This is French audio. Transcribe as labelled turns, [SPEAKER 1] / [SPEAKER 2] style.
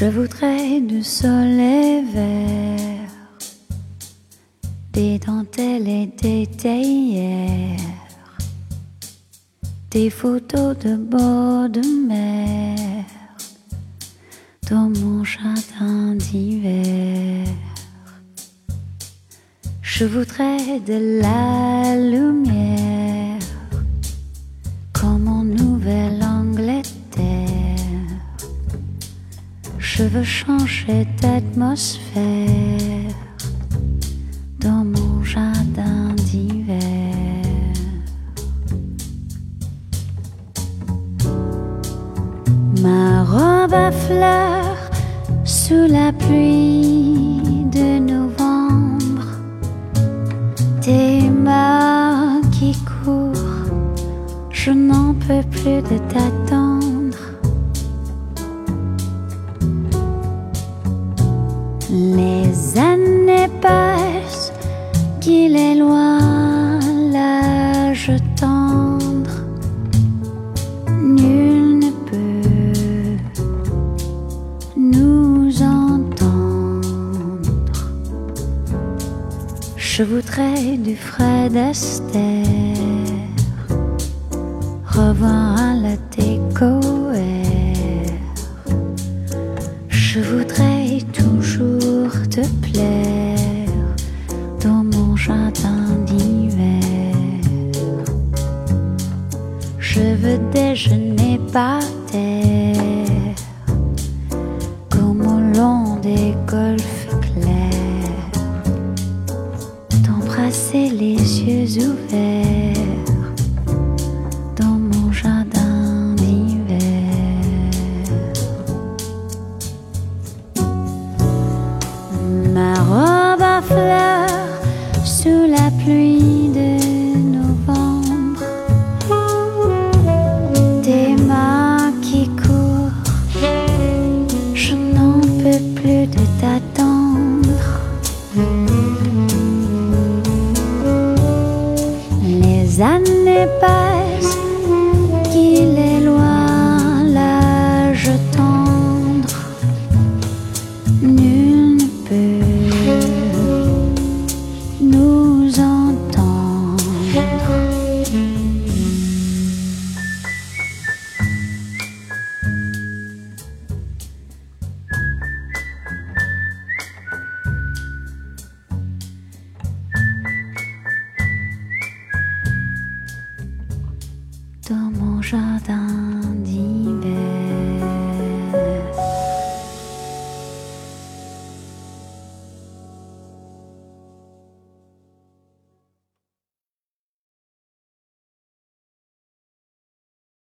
[SPEAKER 1] Je voudrais du soleil vert, des dentelles et des théières, des photos de bord de mer dans mon jardin d'hiver. Je voudrais de la lumière Je veux changer d'atmosphère dans mon jardin d'hiver. Ma robe à fleurs sous la pluie de novembre. Tes mains qui courent, je n'en peux plus de t'attendre. L'âge tendre. Nul ne peut nous entendre. Je voudrais du Fred Astaire, revoir à la décoère. Veux déjeuner par terre, comme au long des golfes clairs, d'embrasser les yeux ouverts dans mon jardin d'hiver. Ma robe à fleurs sous la pluie plus de t'attendre. Les années passent, tomo 园里